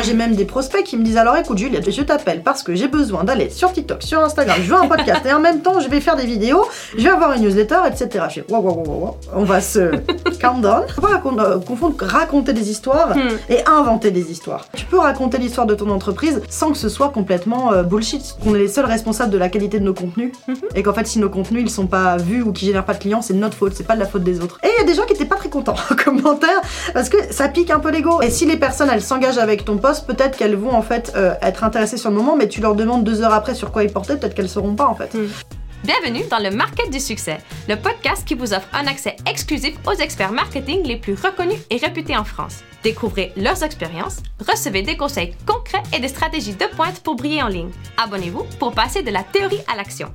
Moi, j'ai même des prospects qui me disent alors écoute, Juliette, je t'appelle parce que j'ai besoin d'aller sur TikTok, sur Instagram, je veux un podcast et en même temps, je vais faire des vidéos, je vais avoir une newsletter, etc. Je fais wow, wow, wow, wow, on va se calm down. Faut pas euh, confondre raconter des histoires Hmm. et inventer des histoires. Tu peux raconter l'histoire de ton entreprise sans que ce soit complètement euh, bullshit. Qu'on est les seuls responsables de la qualité de nos contenus Mhm. et qu'en fait, si nos contenus ils sont pas vus ou qui génèrent pas de clients, c'est de notre faute, c'est pas de la faute des autres. Et il y a des gens qui étaient pas très contents en commentaire parce que ça pique un peu l'ego. Et si les personnes elles s'engagent avec ton poste, peut-être qu'elles vont en fait euh, être intéressées sur le moment, mais tu leur demandes deux heures après sur quoi ils portaient, peut-être qu'elles sauront pas en fait. Bienvenue dans le Market du succès, le podcast qui vous offre un accès exclusif aux experts marketing les plus reconnus et réputés en France. Découvrez leurs expériences, recevez des conseils concrets et des stratégies de pointe pour briller en ligne. Abonnez-vous pour passer de la théorie à l'action.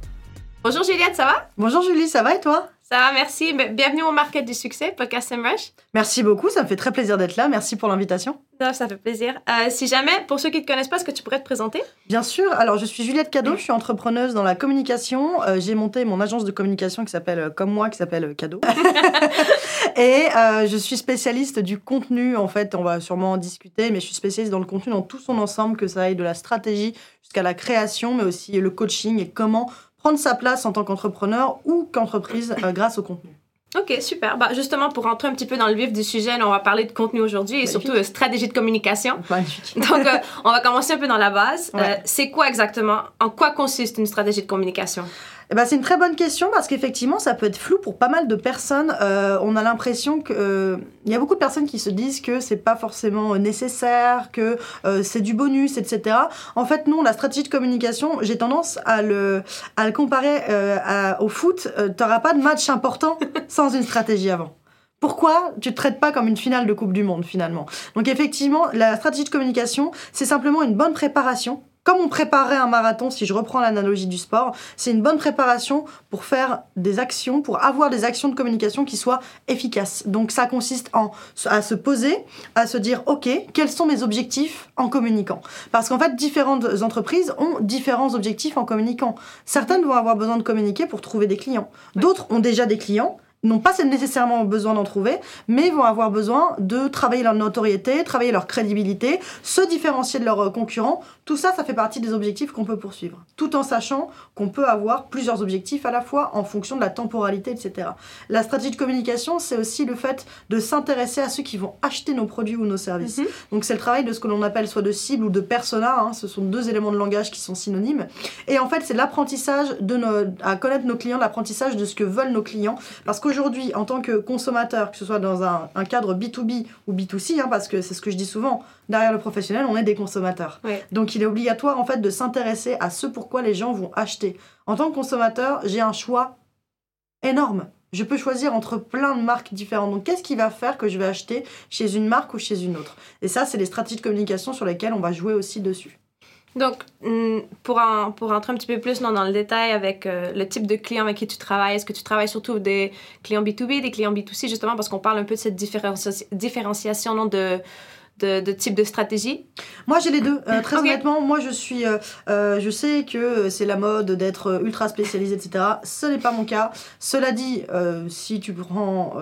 Bonjour Juliette, ça va? Bonjour Julie, ça va et toi? Ça va, merci. Bienvenue au Market du succès, podcast SEMrush. Merci beaucoup, ça me fait très plaisir d'être là. Merci pour l'invitation. Ça, ça fait plaisir. Euh, si jamais, pour ceux qui ne te connaissent pas, est-ce que tu pourrais te présenter? Bien sûr, alors je suis Juliette Cadeau, je suis entrepreneuse dans la communication. Euh, j'ai monté mon agence de communication qui s'appelle euh, comme moi, qui s'appelle Cadeau. Et je suis spécialiste du contenu, en fait, on va sûrement en discuter, mais je suis spécialiste dans le contenu dans tout son ensemble, que ça aille de la stratégie jusqu'à la création, mais aussi le coaching et comment prendre sa place en tant qu'entrepreneur ou qu'entreprise euh, grâce au contenu. Ok, super. Bah, justement, pour rentrer un petit peu dans le vif du sujet, là, on va parler de contenu aujourd'hui et Magnifique. surtout de stratégie de communication. Magnifique. Donc, euh, on va commencer un peu dans la base. Euh, Ouais. c'est quoi exactement, en quoi consiste une stratégie de communication? Eh ben, c'est une très bonne question parce qu'effectivement, ça peut être flou pour pas mal de personnes. Euh, on a l'impression que euh, il y a beaucoup de personnes qui se disent que c'est pas forcément nécessaire, que euh, c'est du bonus, etc. En fait, non, la stratégie de communication, j'ai tendance à le, à le comparer euh, à- au foot. Euh, T'auras pas de match important sans une stratégie avant. Pourquoi tu te traites pas comme une finale de Coupe du Monde finalement? Donc effectivement, la stratégie de communication, c'est simplement une bonne préparation. Comme on préparerait un marathon, si je reprends l'analogie du sport, c'est une bonne préparation pour faire des actions, pour avoir des actions de communication qui soient efficaces. Donc ça consiste en, à se poser, à se dire, OK, quels sont mes objectifs en communiquant? Parce qu'en fait, différentes entreprises ont différents objectifs en communiquant. Certaines vont avoir besoin de communiquer pour trouver des clients. D'autres ont déjà des clients n'ont pas nécessairement besoin d'en trouver, mais vont avoir besoin de travailler leur notoriété, travailler leur crédibilité, se différencier de leurs euh, concurrents. Tout ça, ça fait partie des objectifs qu'on peut poursuivre, tout en sachant qu'on peut avoir plusieurs objectifs à la fois en fonction de la temporalité, etc. La stratégie de communication, c'est aussi le fait de s'intéresser à ceux qui vont acheter nos produits ou nos services. Mhm. Donc c'est le travail de ce que l'on appelle soit de cible ou de persona, hein, ce sont deux éléments de langage qui sont synonymes. Et en fait, c'est l'apprentissage de nos, à connaître nos clients, l'apprentissage de ce que veulent nos clients. Parce qu'aujourd'hui, en tant que consommateur, que ce soit dans un, un cadre B2B ou B2C, hein, parce que c'est ce que je dis souvent, derrière le professionnel, on est des consommateurs. Ouais. Donc il est obligatoire en fait de s'intéresser à ce pourquoi les gens vont acheter. En tant que consommateur, j'ai un choix énorme. Je peux choisir entre plein de marques différentes. Donc, qu'est-ce qui va faire que je vais acheter chez une marque ou chez une autre? Et ça, c'est les stratégies de communication sur lesquelles on va jouer aussi dessus. Donc, hum, pour, en, pour rentrer un petit peu plus dans le détail avec euh, le type de clients avec qui tu travailles, est-ce que tu travailles surtout des clients B2B, des clients B2C, justement, parce qu'on parle un peu de cette différenci- différenciation non, de, de, de type de stratégie? Moi, j'ai les deux. Euh, très honnêtement, moi, je suis. euh, euh, je sais que c'est la mode d'être ultra spécialisé, etc. Ce n'est pas mon cas. Cela dit, euh, si tu prends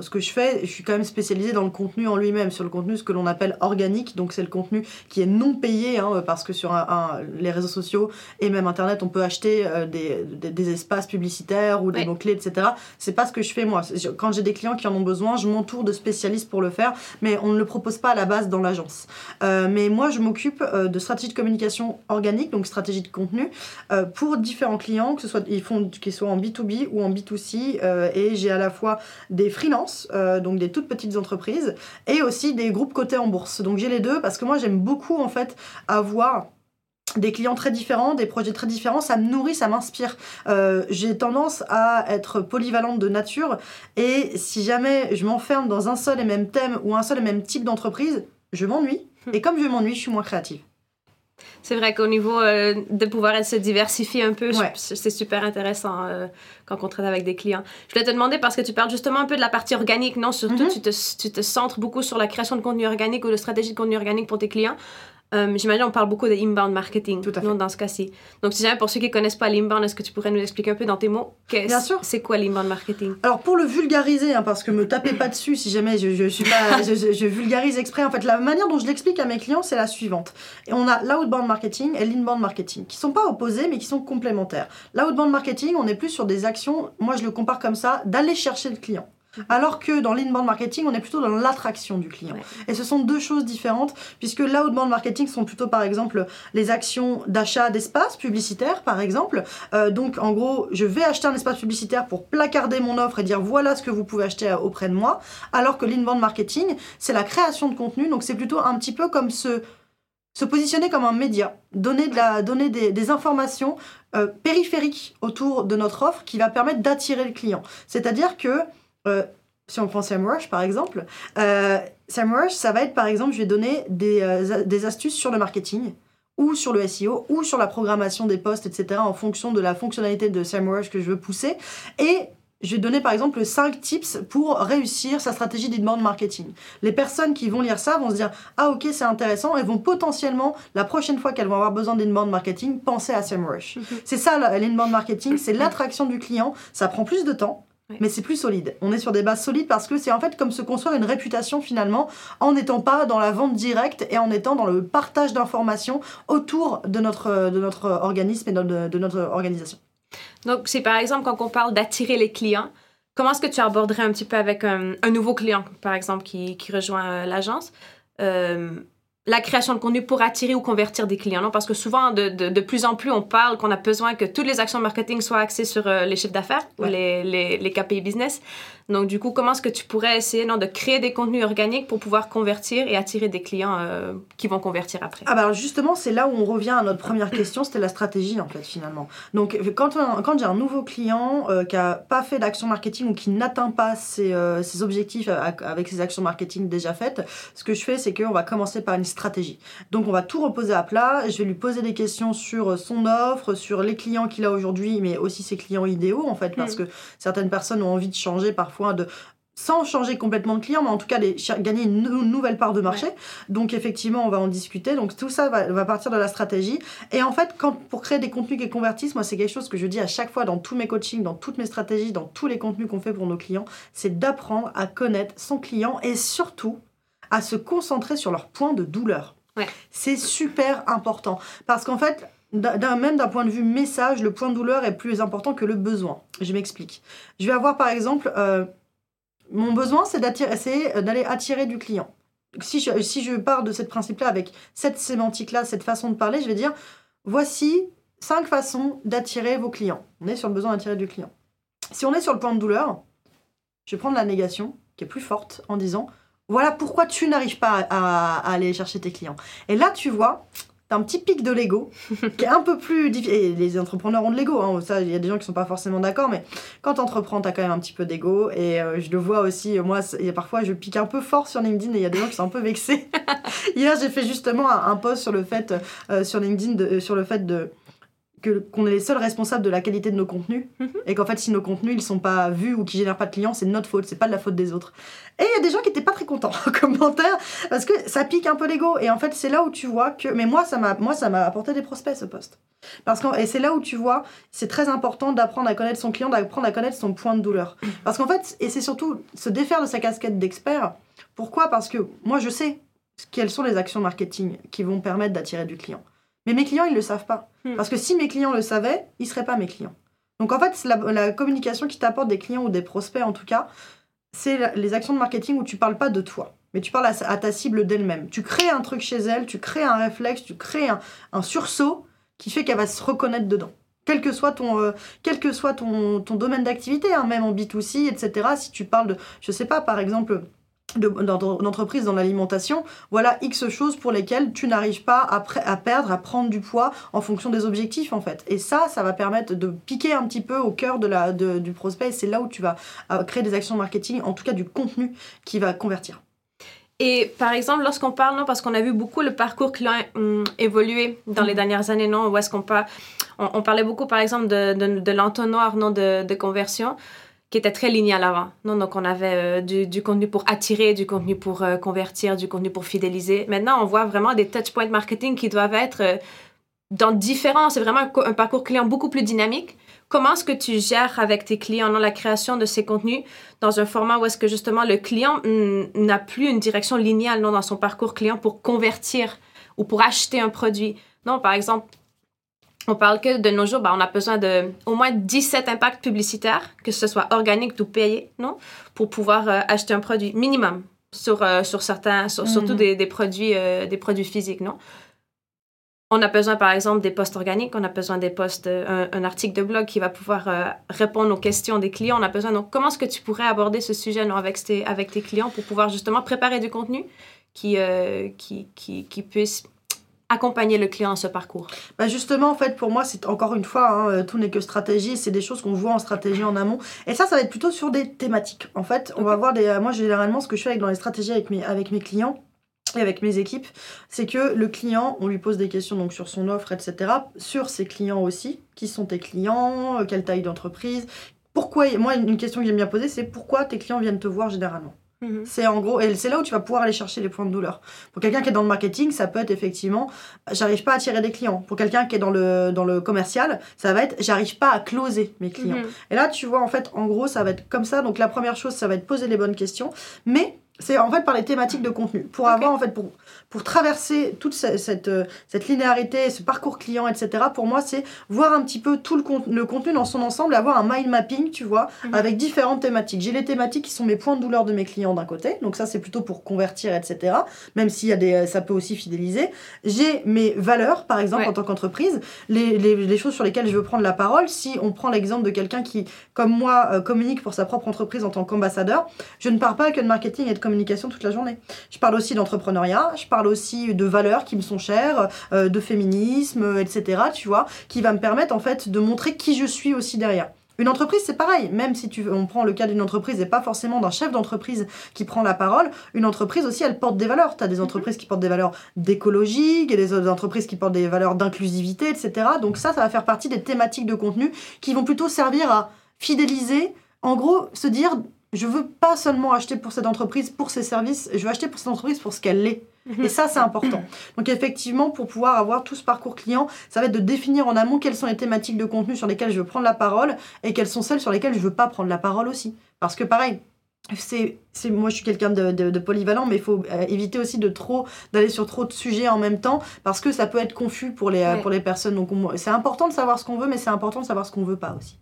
ce que je fais, je suis quand même spécialisée dans le contenu en lui-même, sur le contenu ce que l'on appelle organique. Donc, c'est le contenu qui est non payé, hein, parce que sur un- un- les réseaux sociaux et même Internet, on peut acheter des, des, des espaces publicitaires ou des Ouais. mots-clés, etc. C'est pas ce que je fais moi. Quand j'ai des clients qui en ont besoin, je m'entoure de spécialistes pour le faire, mais on ne le propose pas à la base dans l'agence. Euh, mais moi, je m'occupe euh, de stratégie de communication organique, donc stratégie de contenu, euh, pour différents clients, que ce soit ils font qu'ils soient en B2B ou en B2C. euh, et j'ai à la fois des freelances, donc des toutes petites entreprises, et aussi des groupes cotés en bourse. Donc j'ai les deux parce que moi, j'aime beaucoup en fait avoir des clients très différents, des projets très différents, ça me nourrit, ça m'inspire. Euh, j'ai tendance à être polyvalente de nature et si jamais je m'enferme dans un seul et même thème ou un seul et même type d'entreprise, je m'ennuie. Et comme je m'ennuie, je suis moins créative. C'est vrai qu'au niveau euh, de pouvoir se diversifier un peu, Ouais. c'est super intéressant euh, quand on travaille avec des clients. Je voulais te demander, parce que tu parles justement un peu de la partie organique, non? Surtout, Mhm. tu, te, tu te centres beaucoup sur la création de contenu organique ou de stratégie de contenu organique pour tes clients. Euh, J'imagine on parle beaucoup de inbound marketing Tout à fait. dans ce cas-ci. Donc, si jamais pour ceux qui connaissent pas l'inbound, est-ce que tu pourrais nous expliquer un peu dans tes mots qu'est-ce- Bien sûr. C'est quoi l'inbound marketing? Alors pour le vulgariser, hein, parce que me tapez pas dessus si jamais je, je suis pas, je, je- je vulgarise exprès. En fait, la manière dont je l'explique à mes clients, c'est la suivante. Et on a l'outbound marketing et l'inbound marketing, qui sont pas opposés, mais qui sont complémentaires. L'outbound marketing, on est plus sur des actions. Moi, je le compare comme ça, d'aller chercher le client. Alors que dans l'inbound marketing, on est plutôt dans l'attraction du client. Ouais. Et ce sont deux choses différentes, puisque l'outbound marketing sont plutôt, par exemple, les actions d'achat d'espace publicitaire, par exemple. Euh, donc, en gros, je vais acheter un espace publicitaire pour placarder mon offre et dire voilà ce que vous pouvez acheter euh, auprès de moi. Alors que l'inbound marketing, c'est la création de contenu. Donc, c'est plutôt un petit peu comme se, se positionner comme un média, donner, de la, donner des, des informations euh, périphériques autour de notre offre qui va permettre d'attirer le client. C'est-à-dire que, euh, si on prend SEMrush par exemple, euh, SEMrush, ça va être par exemple, je vais donner des, euh, des astuces sur le marketing ou sur le SEO, ou sur la programmation des posts, etc., en fonction de la fonctionnalité de SEMrush que je veux pousser. Et je vais donner par exemple 5 tips pour réussir sa stratégie d'inbound marketing. Les personnes qui vont lire ça vont se dire Ah, ok, c'est intéressant, et vont potentiellement, la prochaine fois qu'elles vont avoir besoin d'inbound marketing, penser à SEMrush. C'est ça l'inbound marketing, c'est l'attraction du client. Ça prend plus de temps. Ouais. Mais c'est plus solide. On est sur des bases solides parce que c'est en fait comme se construire une réputation finalement en n'étant pas dans la vente directe et en étant dans le partage d'informations autour de notre, de notre organisme et de, de notre organisation. Donc, c'est par exemple quand on parle d'attirer les clients, comment est-ce que tu aborderais un petit peu avec un, un nouveau client, par exemple, qui, qui rejoint euh, l'agence? Euh, la création de contenu pour attirer ou convertir des clients, non? Parce que souvent, de, de, de plus en plus, on parle qu'on a besoin que toutes les actions marketing soient axées sur euh, les chiffres d'affaires ou les, les, les KPI business. Donc, du coup, comment est-ce que tu pourrais essayer non, de créer des contenus organiques pour pouvoir convertir et attirer des clients euh, qui vont convertir après? Ah bah alors justement, c'est là où on revient à notre première question, c'était la stratégie en fait finalement. Donc quand, on- quand j'ai un nouveau client euh, qui a pas fait d'action marketing ou qui n'atteint pas ses, euh, ses objectifs avec ses actions marketing déjà faites, ce que je fais c'est qu'on va commencer par une stratégie. Donc on va tout reposer à plat, je vais lui poser des questions sur son offre, sur les clients qu'il a aujourd'hui, mais aussi ses clients idéaux en fait, parce que certaines personnes ont envie de changer parfois de sans changer complètement de client, mais en tout cas les, gagner une nou- nouvelle part de marché. Donc effectivement, on va en discuter. Donc tout ça va, va partir de la stratégie. Et en fait, quand, pour créer des contenus qui convertissent, moi c'est quelque chose que je dis à chaque fois dans tous mes coachings, dans toutes mes stratégies, dans tous les contenus qu'on fait pour nos clients, c'est d'apprendre à connaître son client et surtout à se concentrer sur leurs points de douleur. Ouais. C'est super important parce qu'en fait, même d'un point de vue message, le point de douleur est plus important que le besoin. Je m'explique. Je vais avoir par exemple, euh, mon besoin c'est euh, d'aller attirer du client. Si je, si je pars de cette principe-là avec cette sémantique-là, cette façon de parler, je vais dire voici cinq façons d'attirer vos clients. On est sur le besoin d'attirer du client. Si on est sur le point de douleur, je vais prendre la négation qui est plus forte en disant voilà pourquoi tu n'arrives pas à, à aller chercher tes clients. Et là, tu vois, t'as un petit pic de l'ego qui est un peu plus difficile. Les entrepreneurs ont de l'ego, hein. ça, il y a des gens qui sont pas forcément d'accord, mais quand t'entreprends, t'as quand même un petit peu d'ego. Et euh, je le vois aussi, euh, moi, et parfois, je pique un peu fort sur LinkedIn et il y a des gens qui sont un peu vexés. Hier, j'ai fait justement un, un post sur le fait, euh, sur LinkedIn, de- euh, sur le fait de que qu'on est les seuls responsables de la qualité de nos contenus Mhm. et qu'en fait si nos contenus ils sont pas vus ou qui génèrent pas de clients c'est notre faute c'est pas de la faute des autres. Et il y a des gens qui étaient pas très contents en commentaire parce que ça pique un peu l'ego. Et en fait c'est là où tu vois que mais moi ça m'a moi ça m'a apporté des prospects ce poste. Parce que et c'est là où tu vois c'est très important d'apprendre à connaître son client d'apprendre à connaître son point de douleur. Parce qu'en fait et c'est surtout se défaire de sa casquette d'expert. Pourquoi? Parce que moi je sais quelles sont les actions marketing qui vont permettre d'attirer du client mais mes clients ils le savent pas Hmm. parce que si mes clients le savaient ils seraient pas mes clients donc en fait la, la communication qui t'apporte des clients ou des prospects en tout cas c'est les actions de marketing où tu parles pas de toi, mais tu parles à, ta cible d'elle-même. Tu crées un truc chez elle, tu crées un réflexe, tu crées un, un sursaut qui fait qu'elle va se reconnaître dedans. Quel que soit ton, euh, quel que soit ton, ton domaine d'activité, hein, même en B2C, etc. Si tu parles de, je sais pas, par exemple, de- d'en- d'entreprise dans l'alimentation, voilà X choses pour lesquelles tu n'arrives pas à, à perdre, à prendre du poids en fonction des objectifs en fait. Et ça, ça va permettre de piquer un petit peu au cœur de la, de- du prospect et c'est là où tu vas euh, créer des actions marketing, en tout cas du contenu qui va convertir. Et par exemple, lorsqu'on parle, non, parce qu'on a vu beaucoup le parcours client hum, évoluer dans les Mhm. dernières années, non, où est-ce qu'on parle, on, on parlait beaucoup, par exemple, de, de, de l'entonnoir, non, de, de conversion. Qui était très linéal avant. Non, donc on avait du, du, contenu pour attirer, du contenu pour convertir, du contenu pour fidéliser. Maintenant, on voit vraiment des touchpoint marketing qui doivent être dans différents, c'est vraiment un, parcours client beaucoup plus dynamique. Comment est-ce que tu gères avec tes clients la création de ces contenus dans un format où est-ce que justement le client n'a plus une direction linéale non, dans son parcours client pour convertir ou pour acheter un produit? Non, par exemple, on parle que de nos jours, ben, on a besoin de au moins 17 impacts publicitaires, que ce soit organique ou payé, non? Pour pouvoir euh, acheter un produit minimum sur, euh, sur certains, surtout mhm. des, des produits, euh, des produits physiques, non? On a besoin, par exemple, des postes organiques, on a besoin des postes, un, article de blog qui va pouvoir euh, répondre aux questions des clients. On a besoin, donc, comment est-ce que tu pourrais aborder ce sujet avec, tes, avec tes clients pour pouvoir justement préparer du contenu qui, euh, qui, qui, qui, puisse accompagner le client dans ce parcours bah Justement, en fait, pour moi, c'est encore une fois, hein, tout n'est que stratégie, c'est des choses qu'on voit en stratégie en amont. Et ça, ça va être plutôt sur des thématiques. En fait, on va voir des. Moi, généralement, ce que je fais avec, dans les stratégies avec mes, avec mes clients, et avec mes équipes, c'est que le client, on lui pose des questions donc sur son offre, etc., sur ses clients aussi. Qui sont tes clients? Quelle taille d'entreprise? Pourquoi? Moi, une question que j'aime bien poser, c'est pourquoi tes clients viennent te voir généralement? Mhm. C'est en gros, et c'est là où tu vas pouvoir aller chercher les points de douleur. Pour quelqu'un qui est dans le marketing, ça peut être effectivement, j'arrive pas à attirer des clients. Pour quelqu'un qui est dans le, dans le commercial, ça va être, j'arrive pas à closer mes clients. Mhm. Et là, tu vois, en fait, en gros, ça va être comme ça. Donc la première chose, ça va être poser les bonnes questions. Mais c'est en fait par les thématiques de contenu. Pour avoir, en fait, pour, pour traverser toute cette, cette, euh, cette, linéarité, ce parcours client, etc., pour moi, c'est voir un petit peu tout le, le contenu dans son ensemble, avoir un mind mapping, tu vois, mhm. avec différentes thématiques. J'ai les thématiques qui sont mes points de douleur de mes clients d'un côté, donc ça, c'est plutôt pour convertir, etc., même s'il y a des, euh, ça peut aussi fidéliser. J'ai mes valeurs, par exemple, en tant qu'entreprise, les, les, les, choses sur lesquelles je veux prendre la parole. Si on prend l'exemple de quelqu'un qui, comme moi, euh, communique pour sa propre entreprise en tant qu'ambassadeur, je ne parle pas que de marketing et de communication toute la journée. Je parle aussi d'entrepreneuriat, je parle aussi de valeurs qui me sont chères, euh, de féminisme, etc. Tu vois, qui va me permettre en fait de montrer qui je suis aussi derrière. Une entreprise, c'est pareil. Même si tu, on prend le cas d'une entreprise et pas forcément d'un chef d'entreprise qui prend la parole, une entreprise aussi, elle porte des valeurs. Tu as des mhm. entreprises qui portent des valeurs d'écologie, et des entreprises qui portent des valeurs d'inclusivité, etc. Donc ça, ça va faire partie des thématiques de contenu qui vont plutôt servir à fidéliser, en gros, se dire je veux pas seulement acheter pour cette entreprise pour ses services, je veux acheter pour cette entreprise pour ce qu'elle est. Et ça, c'est important. Donc effectivement, pour pouvoir avoir tout ce parcours client, ça va être de définir en amont quelles sont les thématiques de contenu sur lesquelles je veux prendre la parole et quelles sont celles sur lesquelles je veux pas prendre la parole aussi. Parce que pareil, c'est, c'est moi je suis quelqu'un de, de, polyvalent mais il faut euh, éviter aussi de trop d'aller sur trop de sujets en même temps parce que ça peut être confus pour les, pour les personnes donc c'est important de savoir ce qu'on veut mais c'est important de savoir ce qu'on veut pas aussi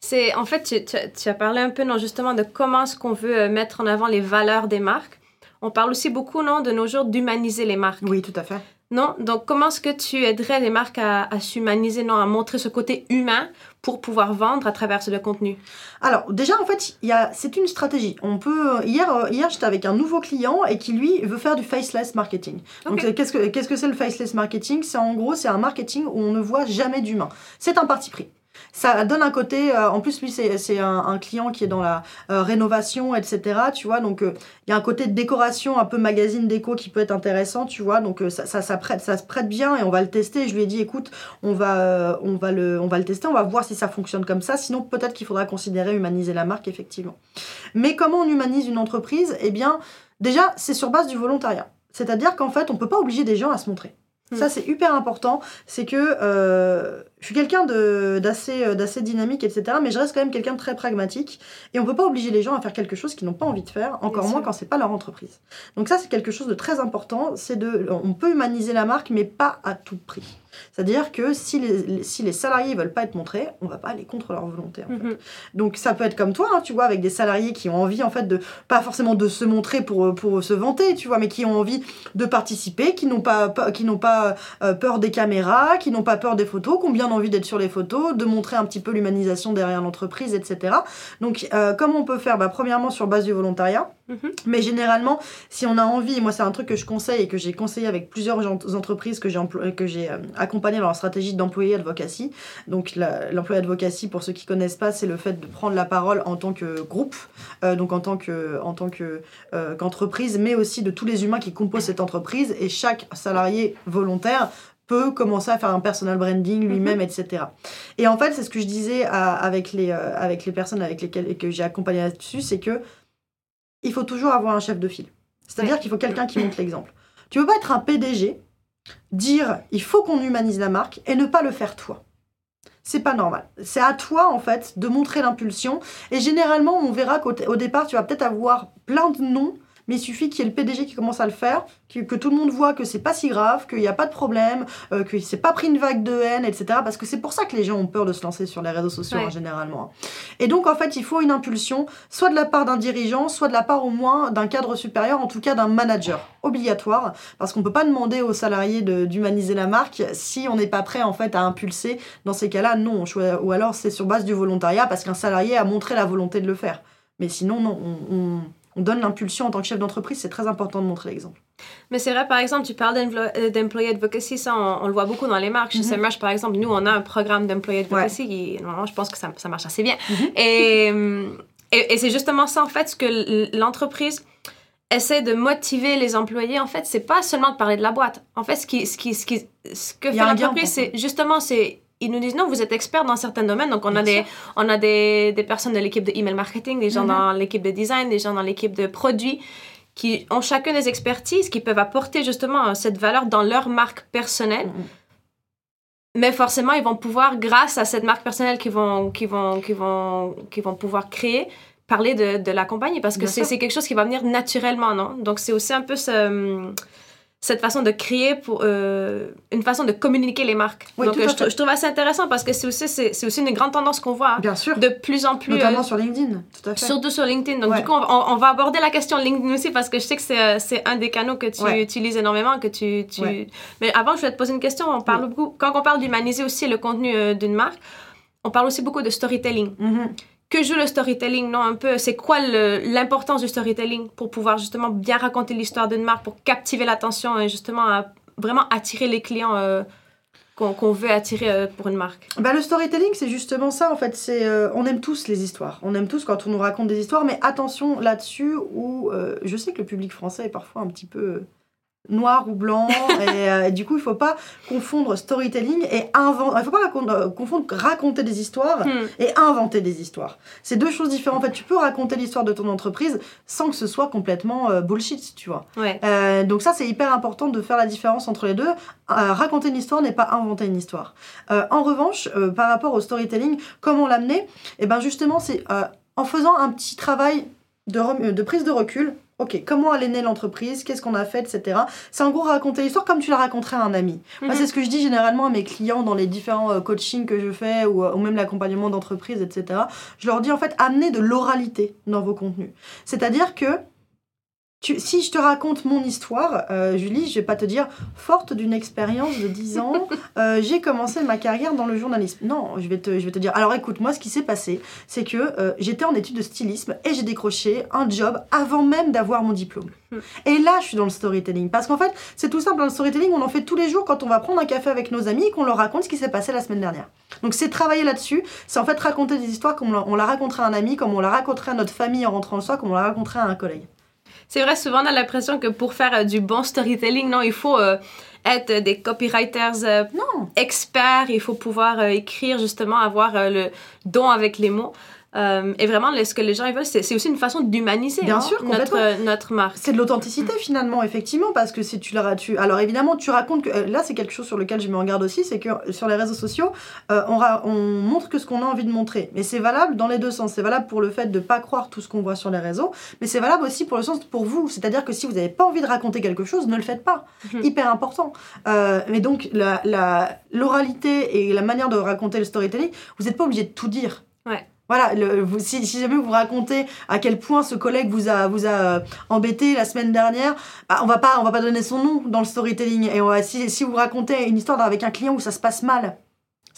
c'est en fait, tu, tu, as parlé un peu non, justement de comment est-ce qu'on veut euh, mettre en avant les valeurs des marques. On parle aussi beaucoup non, de nos jours d'humaniser les marques. Oui, tout à fait. Non, donc comment est-ce que tu aiderais les marques à, à s'humaniser, non, à montrer ce côté humain pour pouvoir vendre à travers ce contenu? Alors déjà en fait, il y a, c'est une stratégie. On peut hier euh, hier j'étais avec un nouveau client et qui lui veut faire du faceless marketing. Donc qu'est-ce que qu'est-ce que c'est le faceless marketing? C'est en gros c'est un marketing où on ne voit jamais d'humain. C'est un parti pris ça donne un côté. Euh, en plus, lui, c'est un, un, client qui est dans la euh, rénovation, etc. Tu vois, donc euh, il y a un côté de décoration, un peu magazine déco qui peut être intéressant, tu vois. Donc ça, ça, ça, prête, ça se prête bien et on va le tester. Je lui ai dit, écoute, on va, on va, le, on va le tester, on va voir si ça fonctionne comme ça. Sinon, peut-être qu'il faudra considérer humaniser la marque, effectivement. Mais comment on humanise une entreprise? Eh bien, déjà, c'est sur base du volontariat. C'est-à-dire qu'en fait, on ne peut pas obliger des gens à se montrer. Ça, hmm. c'est hyper important. C'est que euh, je suis quelqu'un d'assez euh, d'assez dynamique, etc. Mais je reste quand même quelqu'un de très pragmatique. Et on peut pas obliger les gens à faire quelque chose qu'ils n'ont pas envie de faire, encore moins quand c'est pas leur entreprise. Donc ça, c'est quelque chose de très important. C'est de, on peut humaniser la marque, mais pas à tout prix. C'est-à-dire que si les, si les salariés veulent pas être montrés, on va pas aller contre leur volonté. En fait. Mhm. Donc ça peut être comme toi, hein, tu vois, avec des salariés qui ont envie en fait de pas forcément de se montrer pour, pour se vanter, tu vois, mais qui ont envie de participer, qui n'ont pas, qui n'ont pas euh, peur des caméras, qui n'ont pas peur des photos, qui ont bien envie d'être sur les photos, de montrer un petit peu l'humanisation derrière l'entreprise, etc. Donc euh, comment on peut faire? Bah, Premièrement sur base du volontariat. Mhm. Mais généralement, si on a envie, moi c'est un truc que je conseille et que j'ai conseillé avec plusieurs entreprises que j'ai que j'ai euh, accompagnées dans leur stratégie d'employé advocacy. Donc l'employé advocacy, pour ceux qui connaissent pas, c'est le fait de prendre la parole en tant que groupe, euh, donc en tant que en tant que euh, qu'entreprise, mais aussi de tous les humains qui composent cette entreprise et chaque salarié volontaire peut commencer à faire un personal branding lui-même, etc. Et en fait, c'est ce que je disais avec, les, avec les personnes avec lesquelles que j'ai accompagné là-dessus, c'est que il faut toujours avoir un chef de file. C'est-à-dire qu'il faut quelqu'un qui montre l'exemple. Tu veux pas être un PDG, dire il faut qu'on humanise la marque et ne pas le faire toi. C'est pas normal. C'est à toi, en fait, de montrer l'impulsion. Et généralement, on verra qu'au départ, tu vas peut-être avoir plein de noms mais il suffit qu'il y ait le PDG qui commence à le faire, que, tout le monde voit que c'est pas si grave, qu'il n'y a pas de problème, euh, qu'il s'est pas pris une vague de haine, etc. Parce que c'est pour ça que les gens ont peur de se lancer sur les réseaux sociaux, hein, généralement. Et donc, en fait, il faut une impulsion, soit de la part d'un dirigeant, soit de la part au moins d'un cadre supérieur, en tout cas d'un manager, obligatoire, parce qu'on peut pas demander aux salariés d'humaniser la marque si on n'est pas prêt, en fait, à impulser. Dans ces cas-là, non. Ou alors, c'est sur base du volontariat, parce qu'un salarié a montré la volonté de le faire. Mais sinon, non, on on donne l'impulsion en tant que chef d'entreprise, c'est très important de montrer l'exemple. Mais c'est vrai, par exemple, tu parles euh, d'employee advocacy, ça, on, le voit beaucoup dans les marques. Chez mm par exemple, nous, on a un programme d'employee advocacy qui, normalement, je pense que ça, ça marche assez bien. Mhm. Euh, et, et, c'est justement ça, en fait, ce que l'entreprise essaie de motiver les employés. En fait, c'est pas seulement de parler de la boîte. En fait, ce, qui, ce, qui, ce, qui, ce que fait l'entreprise, c'est justement, c'est ils nous disent non, vous êtes expert dans certains domaines. Donc, on a, des, on a des, des, personnes de l'équipe de email marketing, des gens mhm. dans l'équipe de design, des gens dans l'équipe de produits qui ont chacun des expertises qui peuvent apporter justement cette valeur dans leur marque personnelle. Mhm. Mais forcément, ils vont pouvoir, grâce à cette marque personnelle qu'ils vont, vont, vont, vont pouvoir créer, parler de, de la compagnie parce que c'est quelque chose qui va venir naturellement, non? Donc, c'est aussi un peu ce cette façon de créer pour euh, une façon de communiquer les marques. Donc je, je, trouve assez intéressant parce que c'est aussi c'est, aussi une grande tendance qu'on voit. Bien sûr. De plus en plus. Notamment euh, sur LinkedIn, tout à fait. Surtout sur LinkedIn. Donc du coup on, va aborder la question LinkedIn aussi parce que je sais que c'est, euh, c'est un des canaux que tu utilises énormément, que tu, tu... Mais avant je voulais te poser une question. On parle beaucoup quand on parle d'humaniser aussi le contenu d'une marque, on parle aussi beaucoup de storytelling. Mm-hmm que joue le storytelling, non Un peu, c'est quoi l'importance du storytelling pour pouvoir justement bien raconter l'histoire d'une marque, pour captiver l'attention et justement vraiment attirer les clients euh, qu'on veut attirer euh, pour une marque? Bah, Le storytelling, c'est justement ça en fait. C'est euh, on aime tous les histoires. On aime tous quand on nous raconte des histoires, mais attention là-dessus où je sais que le public français est parfois un petit peu noir ou blanc. Euh, et, du coup, il faut pas confondre storytelling et inventer. Il faut pas euh, confondre raconter des histoires hmm. et inventer des histoires. C'est deux choses différentes. En fait, tu peux raconter l'histoire de ton entreprise sans que ce soit complètement euh, bullshit, tu vois. donc ça, c'est hyper important de faire la différence entre les deux. raconter une histoire n'est pas inventer une histoire. en revanche, par rapport au storytelling, comment l'amener? Et eh ben justement, c'est en faisant un petit travail de, de prise de recul Ok, comment elle est née l'entreprise, qu'est-ce qu'on a fait, etc. C'est en gros raconter l'histoire comme tu la raconterais à un ami. Moi, c'est mhm. ce que je dis généralement à mes clients dans les différents euh, coachings que je fais ou, euh, ou même l'accompagnement d'entreprise, etc. Je leur dis en fait, amenez de l'oralité dans vos contenus. C'est-à-dire que si je te raconte mon histoire, euh, Julie, je vais pas te dire, forte d'une expérience de 10 ans, euh, j'ai commencé ma carrière dans le journalisme. Non, je vais te, je vais te dire, alors écoute, moi ce qui s'est passé, c'est que euh, j'étais en études de stylisme et j'ai décroché un job avant même d'avoir mon diplôme. Hmm. Et là, je suis dans le storytelling. Parce qu'en fait, c'est tout simple, dans le storytelling, on en fait tous les jours quand on va prendre un café avec nos amis et qu'on leur raconte ce qui s'est passé la semaine dernière. Donc c'est travailler là-dessus, c'est en fait raconter des histoires comme on la raconterait à un ami, comme on la raconterait à notre famille en rentrant le soir, comme on la raconterait à un collègue. C'est vrai, souvent on a l'impression que pour faire euh, du bon storytelling, non, il faut euh, être des copywriters euh, experts, il faut pouvoir écrire justement, avoir le don avec les mots. Euh, et vraiment, ce que les gens veulent, c'est aussi une façon d'humaniser hein, sûr, notre, notre marque. C'est de l'authenticité finalement, effectivement, parce que si tu leur tu Alors évidemment, tu racontes que. Euh, là, c'est quelque chose sur lequel je me regarde aussi, c'est que sur les réseaux sociaux, euh, on, on montre que ce qu'on a envie de montrer. Mais c'est valable dans les deux sens. C'est valable pour le fait de ne pas croire tout ce qu'on voit sur les réseaux, mais c'est valable aussi pour le sens pour vous. C'est-à-dire que si vous n'avez pas envie de raconter quelque chose, ne le faites pas. Mhm. Hyper important. mais donc, l'oralité la, et la manière de raconter le storytelling, vous n'êtes pas obligé de tout dire. Ouais. Voilà, si, jamais vous racontez à quel point ce collègue vous a, vous a euh, embêté la semaine dernière, bah, on va pas on va pas donner son nom dans le storytelling. Et on si, si vous racontez une histoire avec un client où ça se passe mal,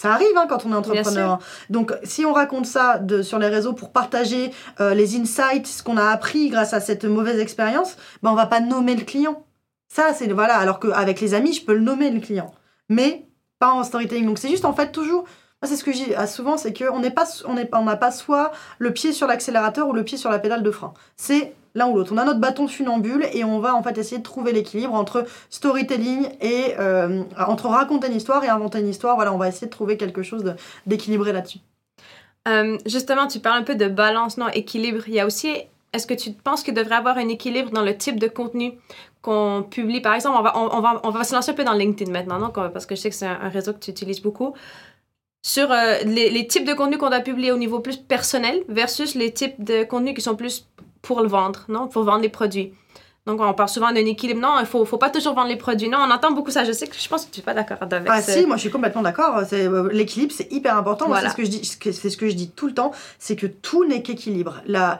ça arrive hein, quand on est entrepreneur. Donc, si on raconte ça de, sur les réseaux pour partager euh, les insights, ce qu'on a appris grâce à cette mauvaise expérience, bah, on va pas nommer le client. Ça, c'est voilà. Alors qu'avec les amis, je peux le nommer le client, mais pas en storytelling. Donc, c'est juste en fait toujours c'est ce que je dis ah, souvent, c'est qu'on n'est pas, on n'a pas soit le pied sur l'accélérateur ou le pied sur la pédale de frein. C'est l'un ou l'autre. On a notre bâton funambule et on va en fait essayer de trouver l'équilibre entre storytelling et euh, entre raconter une histoire et inventer une histoire. Voilà, on va essayer de trouver quelque chose d'équilibré là-dessus. Euh, justement, tu parles un peu de balance, non, équilibre. Il y a aussi, est-ce que tu penses qu'il devrait avoir un équilibre dans le type de contenu qu'on publie? Par exemple, on va, on, va, on va se lancer un peu dans LinkedIn maintenant, parce que je sais que c'est un, réseau que tu utilises beaucoup. Sur euh, les, types de contenus qu'on doit publier au niveau plus personnel versus les types de contenus qui sont plus pour le vendre, non? Pour vendre les produits. Donc, on parle souvent d'un équilibre. Non, il faut, faut pas toujours vendre les produits. Non, on entend beaucoup ça. Je sais que je pense que tu n'es pas d'accord avec ah, si, moi je suis complètement d'accord. Euh, l'équilibre, c'est hyper important. Moi, c'est ce que je dis, c'est ce que je dis tout le temps, c'est que tout n'est qu'équilibre. La,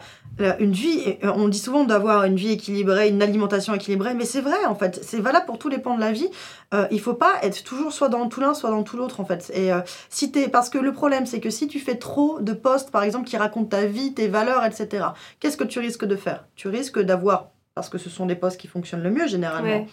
une vie, euh, on dit souvent d'avoir une vie équilibrée, une alimentation équilibrée, mais c'est vrai en fait. C'est valable pour tous les pans de la vie. Euh, il faut pas être toujours soit dans tout l'un, soit dans tout l'autre en fait. Et euh, si es, parce que le problème, c'est que si tu fais trop de posts, par exemple, qui racontent ta vie, tes valeurs, etc. Qu'est-ce que tu risques de faire? Tu risques d'avoir parce que ce sont les posts qui fonctionnent le mieux généralement.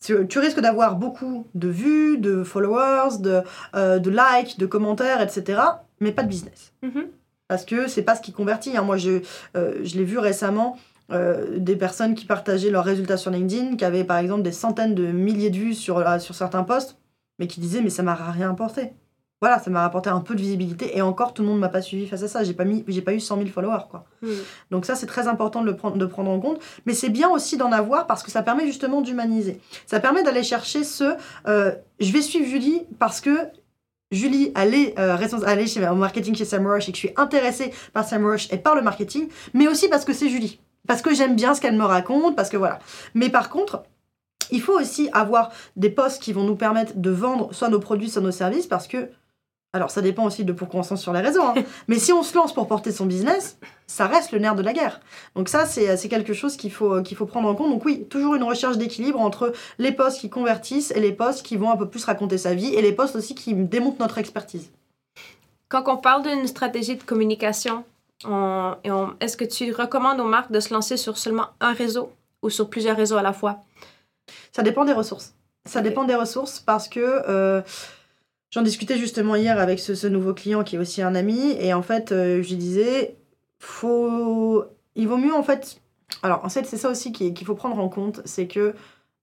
Tu, risques d'avoir beaucoup de vues, de followers, de, euh, de likes, de commentaires, etc. Mais pas de business. Mm-hmm. Parce que c'est pas ce qui convertit. Hein. Moi, je, euh, je l'ai vu récemment. Euh, des personnes qui partageaient leurs résultats sur LinkedIn, qui avaient par exemple des centaines de milliers de vues sur, sur certains posts, mais qui disaient mais ça m'a rien apporté voilà, ça m'a rapporté un peu de visibilité et encore tout le monde m'a pas suivi face à ça. J'ai pas mis, j'ai pas eu 100 000 followers quoi. Hmm. Donc ça c'est très important de le prendre, de prendre en compte, mais c'est bien aussi d'en avoir parce que ça permet justement d'humaniser. Ça permet d'aller chercher ce, euh, je vais suivre Julie parce que Julie, allait euh, aller chez, au marketing chez Rush et que je suis intéressée par Rush et par le marketing, mais aussi parce que c'est Julie. Parce que j'aime bien ce qu'elle me raconte, parce que voilà. Mais par contre, il faut aussi avoir des posts qui vont nous permettre de vendre soit nos produits, soit nos services, parce que alors ça dépend aussi de pourquoi on se lance sur les réseaux. Hein. Mais si on se lance pour porter son business, ça reste le nerf de la guerre. Donc ça, c'est quelque chose qu'il faut, qu'il faut prendre en compte. Donc oui, toujours une recherche d'équilibre entre les postes qui convertissent et les postes qui vont un peu plus raconter sa vie et les postes aussi qui démontrent notre expertise. Quand on parle d'une stratégie de communication, est-ce que tu recommandes aux marques de se lancer sur seulement un réseau ou sur plusieurs réseaux à la fois? Ça dépend des ressources. Ça dépend des ressources parce que... Euh, J'en discutais justement hier avec ce, nouveau client qui est aussi un ami, et en fait, euh, je lui disais, faut... il vaut mieux en fait. Alors, en fait, c'est ça aussi qu'il faut prendre en compte, c'est que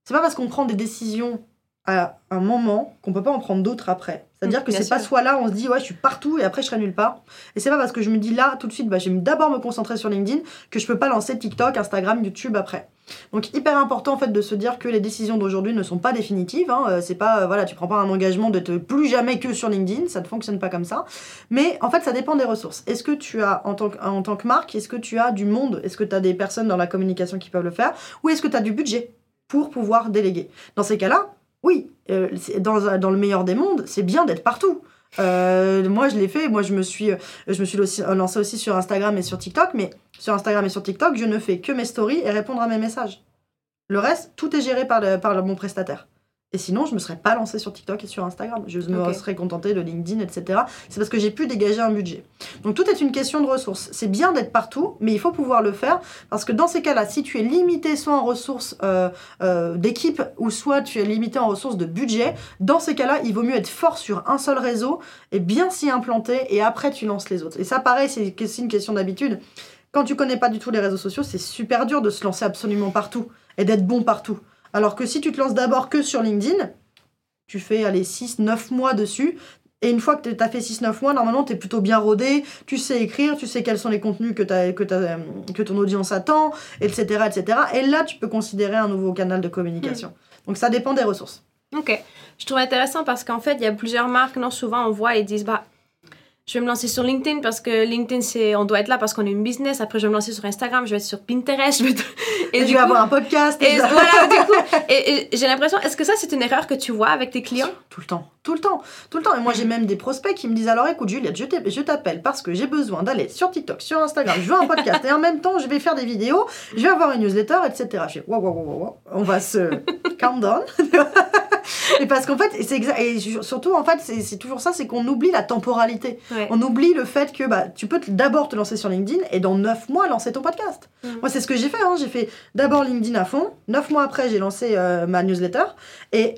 c'est pas parce qu'on prend des décisions à un moment qu'on peut pas en prendre d'autres après. C'est-à-dire mmh, que c'est pas soit là, on se dit ouais, je suis partout et après je serai nulle part. Et c'est pas parce que je me dis là tout de suite, bah, je vais d'abord me concentrer sur LinkedIn que je peux pas lancer TikTok, Instagram, YouTube après. Donc hyper important en fait de se dire que les décisions d'aujourd'hui ne sont pas définitives. Hein. Euh, c'est pas euh, voilà, tu prends pas un engagement de te plus jamais que sur LinkedIn, ça ne fonctionne pas comme ça. Mais en fait, ça dépend des ressources. Est-ce que tu as en tant que, marque, est-ce que tu as du monde, est-ce que tu as des personnes dans la communication qui peuvent le faire, ou est-ce que tu as du budget pour pouvoir déléguer? Dans ces cas-là, oui, euh, dans le meilleur des mondes, c'est bien d'être partout. Moi, je l'ai fait. Moi, je me suis, je me suis lancé aussi sur Instagram et sur TikTok. Mais sur Instagram et sur TikTok, je ne fais que mes stories et répondre à mes messages. Le reste, tout est géré par, par mon prestataire. Et sinon, je me serais pas lancée sur TikTok et sur Instagram. Je me serais contentée de LinkedIn, etc. C'est parce que j'ai pu dégager un budget. Donc tout est une question de ressources. C'est bien d'être partout, mais il faut pouvoir le faire parce que dans ces cas-là, si tu es limité soit en ressources euh, euh, d'équipe ou soit tu es limité en ressources de budget, dans ces cas-là, il vaut mieux être fort sur un seul réseau et bien s'y implanter et après tu lances les autres. Et ça, pareil, c'est une question d'habitude. Quand tu connais pas du tout les réseaux sociaux, c'est super dur de se lancer absolument partout et d'être bon partout. Alors que si tu te lances d'abord que sur LinkedIn, tu fais aller 6 9 mois dessus et une fois que tu as fait 6-9 mois, normalement, tu es plutôt bien rodé, tu sais écrire, tu sais quels sont les contenus que, as, que, as, que ton audience attend, etc., etc. Et là, tu peux considérer un nouveau canal de communication. Hmm. Donc ça dépend des ressources. Ok. Je trouve intéressant parce qu'en fait, il y a plusieurs marques, non, souvent on voit et disent, bah, je vais me lancer sur LinkedIn parce que LinkedIn, c'est, on doit être là parce qu'on est une business. Après, je vais me lancer sur Instagram, je vais être sur Pinterest. Je vais Et, je vais avoir un podcast. Et, voilà, du coup, et, j'ai l'impression, est-ce que ça, c'est une erreur que tu vois avec tes clients? Tout le temps, tout le temps, tout le temps. Et moi, j'ai même des prospects qui me disent alors, écoute, Juliette, je t'appelle parce que j'ai besoin d'aller sur TikTok, sur Instagram, je veux un podcast et en même temps, je vais faire des vidéos, je vais avoir une newsletter, etc. Je fais, wow, wow, wow, wow, on va se calm down. et parce qu'en fait, c'est et surtout, en fait, c'est toujours ça, c'est qu'on oublie la temporalité. On oublie le fait que bah, tu peux d'abord te lancer sur LinkedIn et dans 9 mois lancer ton podcast. Mm. Moi, c'est ce que j'ai fait. Hein. J'ai fait d'abord LinkedIn à fond. 9 mois après, j'ai lancé euh, ma newsletter. Et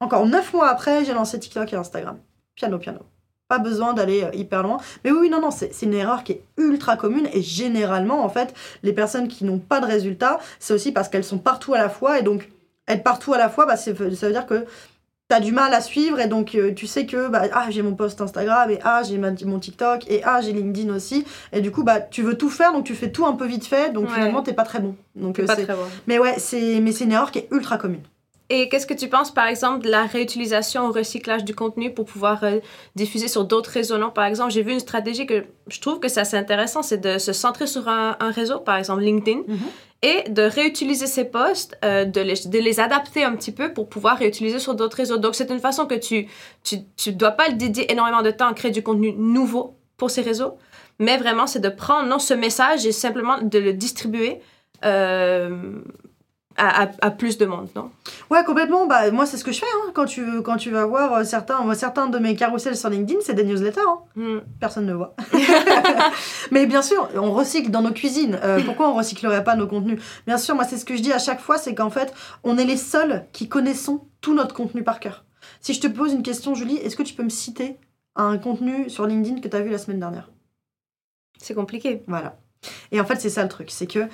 encore 9 mois après, j'ai lancé TikTok et Instagram. Piano, piano. pas besoin d'aller euh, hyper loin. Mais oui, non, non, c'est une erreur qui est ultra commune et généralement, en fait, les personnes qui n'ont pas de résultats, c'est aussi parce qu'elles sont partout à la fois et donc être partout à la fois, bah, ça veut dire que t'as du mal à suivre et donc euh, tu sais que bah, ah j'ai mon post Instagram et ah j'ai ma- mon TikTok et ah j'ai LinkedIn aussi et du coup bah tu veux tout faire donc tu fais tout un peu vite fait donc Ouais. finalement t'es pas très bon donc euh, pas c'est- très bon. mais ouais c'est mais c'est une erreur qui est ultra commune Et qu'est-ce que tu penses, par exemple, de la réutilisation ou recyclage du contenu pour pouvoir euh, diffuser sur d'autres réseaux? Non, par exemple, j'ai vu une stratégie que je trouve que c'est assez intéressant, c'est de se centrer sur un, un réseau, par exemple LinkedIn, Mhm. et de réutiliser ces posts, euh, de, les, de les adapter un petit peu pour pouvoir réutiliser sur d'autres réseaux. Donc, c'est une façon que tu tu, tu dois pas dédier énormément de temps à créer du contenu nouveau pour ces réseaux, mais vraiment, c'est de prendre non, ce message et simplement de le distribuer euh, à, à, à plus de monde, non? ouais complètement bah moi c'est ce que je fais hein. quand tu quand tu vas voir euh, certains moi, certains de mes carousels sur LinkedIn c'est des newsletters hein. Hmm. personne ne voit mais bien sûr on recycle dans nos cuisines Euh, pourquoi on recyclerait pas nos contenus? Bien sûr moi c'est ce que je dis à chaque fois c'est qu'en fait on est les seuls qui connaissons tout notre contenu par cœur si je te pose une question Julie est-ce que tu peux me citer un contenu sur LinkedIn que tu as vu la semaine dernière? C'est compliqué. Voilà. Et en fait, c'est ça le truc, c'est que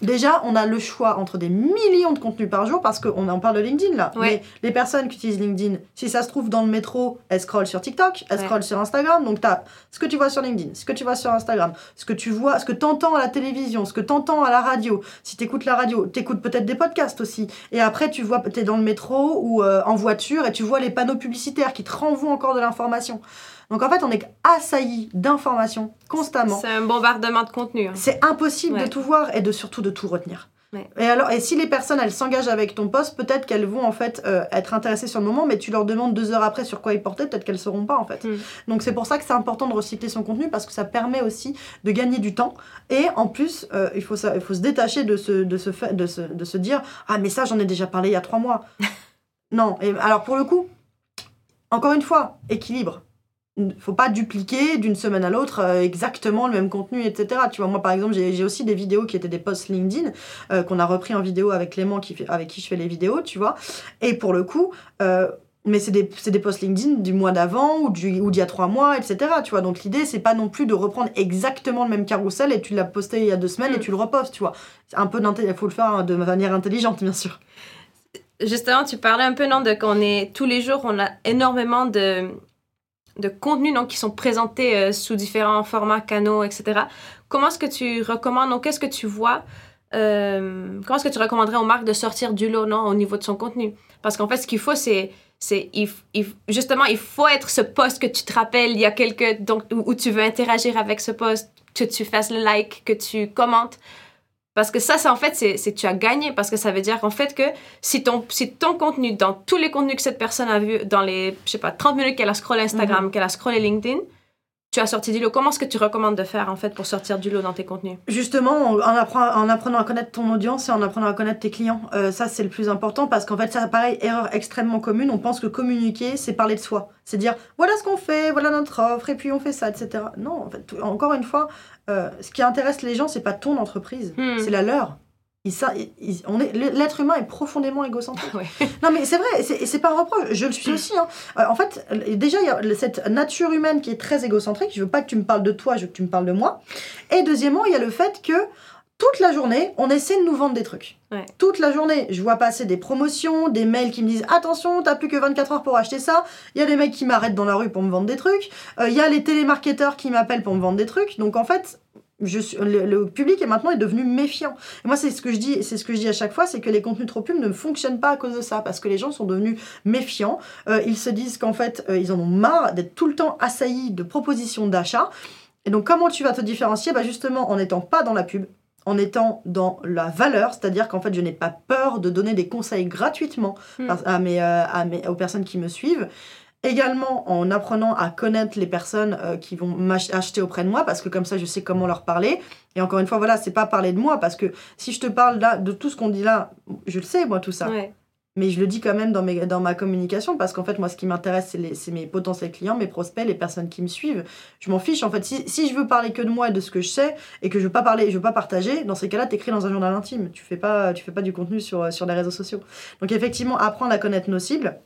déjà, on a le choix entre des millions de contenus par jour, parce qu'on en parle de LinkedIn là. Ouais. Mais les personnes qui utilisent LinkedIn, si ça se trouve dans le métro, elles scrollent sur TikTok, elles Ouais. scrollent sur Instagram. Donc, tu as ce que tu vois sur LinkedIn, ce que tu vois sur Instagram, ce que tu vois, ce que tu entends à la télévision, ce que tu entends à la radio. Si tu écoutes la radio, tu écoutes peut-être des podcasts aussi. Et après, tu vois, tu es dans le métro ou euh, en voiture et tu vois les panneaux publicitaires qui te renvoient encore de l'information. Donc, en fait, on est assailli d'informations constamment. C'est un bombardement de contenu. hein. C'est impossible Ouais. de tout voir et de surtout de tout retenir. Ouais. Et alors, et si les personnes elles s'engagent avec ton poste, peut-être qu'elles vont en fait euh, être intéressées sur le moment, mais tu leur demandes deux heures après sur quoi ils portaient, peut-être qu'elles sauront pas en fait. Mm. Donc c'est pour ça que c'est important de recycler son contenu parce que ça permet aussi de gagner du temps. Et en plus, euh, il, faut ça, il faut se détacher de se, de, se de, se, de se dire ah mais ça j'en ai déjà parlé il y a trois mois. non. Et alors pour le coup, encore une fois, équilibre faut pas dupliquer d'une semaine à l'autre euh, exactement le même contenu, etc. Tu vois, moi par exemple, j'ai aussi des vidéos qui étaient des posts LinkedIn euh, qu'on a repris en vidéo avec Clément qui fait, avec qui je fais les vidéos, tu vois. Et pour le coup, euh, mais c'est des, des posts LinkedIn du mois d'avant ou du- ou d'il y a trois mois, etc. Tu vois, donc l'idée c'est pas non plus de reprendre exactement le même carrousel et tu l'as posté il y a deux semaines et Mm. tu le repostes, tu vois. Un peu il faut le faire de manière intelligente, bien sûr. Justement, tu parlais un peu, non, de qu'on est tous les jours, on a énormément de, de contenus non, qui sont présentés euh, sous différents formats, canaux, etc. Comment est-ce que tu recommandes, donc qu'est-ce que tu vois, euh, comment est-ce que tu recommanderais aux marques de sortir du lot, non, au niveau de son contenu? Parce qu'en fait, ce qu'il faut, c'est, c'est justement, il faut être ce post que tu te rappelles, il y a quelques, donc, où, où tu veux interagir avec ce post, que tu fasses le like, que tu commentes. Parce que ça, c'est en fait, c'est que tu as gagné. Parce que ça veut dire qu'en fait, que si ton, si ton contenu, dans tous les contenus que cette personne a vu, dans les, je sais pas, 30 minutes qu'elle a scrollé Instagram, qu'elle a scrollé LinkedIn, tu as sorti du lot. Comment est-ce que tu recommandes de faire, en fait, pour sortir du lot dans tes contenus? Justement, en, en apprenant, en apprenant à connaître ton audience et en apprenant à connaître tes clients, Euh, ça c'est le plus important parce qu'en fait, ça pareil, erreur extrêmement commune. On pense que communiquer, c'est parler de soi. C'est dire voilà ce qu'on fait, voilà notre offre, et puis on fait ça, etc. Non, en fait, encore une fois, euh, ce qui intéresse les gens, c'est pas ton entreprise, Hmm. c'est la leur. On est, l'être humain est profondément égocentrique. Ouais. Non, mais c'est vrai, et c'est pas un reproche, je le suis aussi. hein. Euh, en fait, déjà, il y a cette nature humaine qui est très égocentrique. Je veux pas que tu me parles de toi, je veux que tu me parles de moi. Et deuxièmement, il y a le fait que toute la journée, on essaie de nous vendre des trucs. Ouais. Toute la journée, je vois passer des promotions, des mails qui me disent attention, t'as plus que 24 heures pour acheter ça. Il y a des mecs qui m'arrêtent dans la rue pour me vendre des trucs. Euh, Il y a les télémarketeurs qui m'appellent pour me vendre des trucs. Donc en fait, je suis, le, le public est maintenant est devenu méfiant. Et moi, c'est ce que je dis, c'est ce que je dis à chaque fois, c'est que les contenus trop pubs ne fonctionnent pas à cause de ça, parce que les gens sont devenus méfiants. Euh, ils se disent qu'en fait, euh, ils en ont marre d'être tout le temps assaillis de propositions d'achat. Et donc, comment tu vas te différencier? Bah Justement, en n'étant pas dans la pub, en étant dans la valeur, c'est-à-dire qu'en fait, je n'ai pas peur de donner des conseils gratuitement Hmm. à mes, euh, à mes- aux personnes qui me suivent. Également en apprenant à connaître les personnes euh, qui vont m'ach- acheter auprès de moi, parce que comme ça, je sais comment leur parler. Et encore une fois, voilà, c'est pas parler de moi, parce que si je te parle là, de tout ce qu'on dit là, je le sais, moi, tout ça. Ouais. Mais je le dis quand même dans, mes, dans ma communication parce qu'en fait, moi, ce qui m'intéresse, c'est, mes potentiels clients, mes prospects, les personnes qui me suivent. Je m'en fiche. En fait, si, si je veux parler que de moi et de ce que je sais et que je veux pas parler, je veux pas partager, dans ces cas-là, t'écris dans un journal intime. Tu fais pas, tu fais pas du contenu sur, sur les réseaux sociaux. Donc, effectivement, apprendre à connaître nos cibles.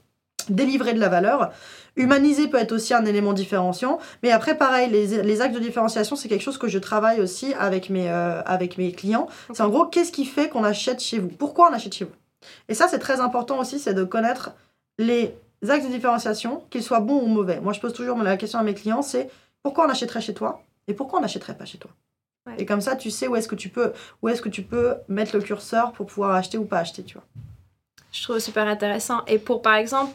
délivrer de la valeur. Humaniser peut être aussi un élément différenciant, mais après pareil, les, les axes de différenciation, c'est quelque chose que je travaille aussi avec mes, euh, avec mes clients. C'est en gros, qu'est-ce qui fait qu'on achète chez vous? Pourquoi on achète chez vous? Et ça, c'est très important aussi, c'est de connaître les axes de différenciation, qu'ils soient bons ou mauvais. Moi, je pose toujours la question à mes clients, c'est pourquoi on achèterait chez toi et pourquoi on n'achèterait pas chez toi? Ouais. Et comme ça, tu sais où est-ce que tu peux, où est-ce que tu peux mettre le curseur pour pouvoir acheter ou pas acheter, tu vois. Je trouve super intéressant. Et pour, par exemple,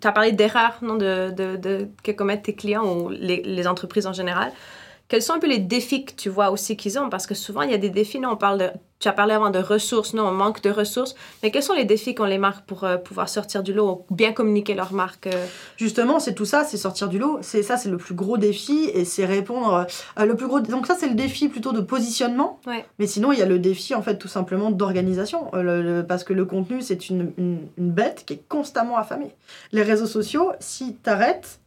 tu as parlé d'erreurs non, de, de, de, que commettent tes clients ou les, les entreprises en général. Quels sont un peu les défis que tu vois aussi qu'ils ont? Parce que souvent, il y a des défis. Non, on parle de, tu as parlé avant de ressources. Non, on manque de ressources. Mais quels sont les défis qu'ont les marques pour euh, pouvoir sortir du lot ou bien communiquer leur marque? euh? Justement, c'est tout ça, c'est sortir du lot. C'est ça, c'est le plus gros défi et c'est répondre. euh, le plus gros. Donc ça, c'est le défi plutôt de positionnement. Ouais. Mais sinon, il y a le défi en fait tout simplement d'organisation, parce que le contenu, c'est une, une, une bête qui est constamment affamée. Les réseaux sociaux, si t'arrêtes,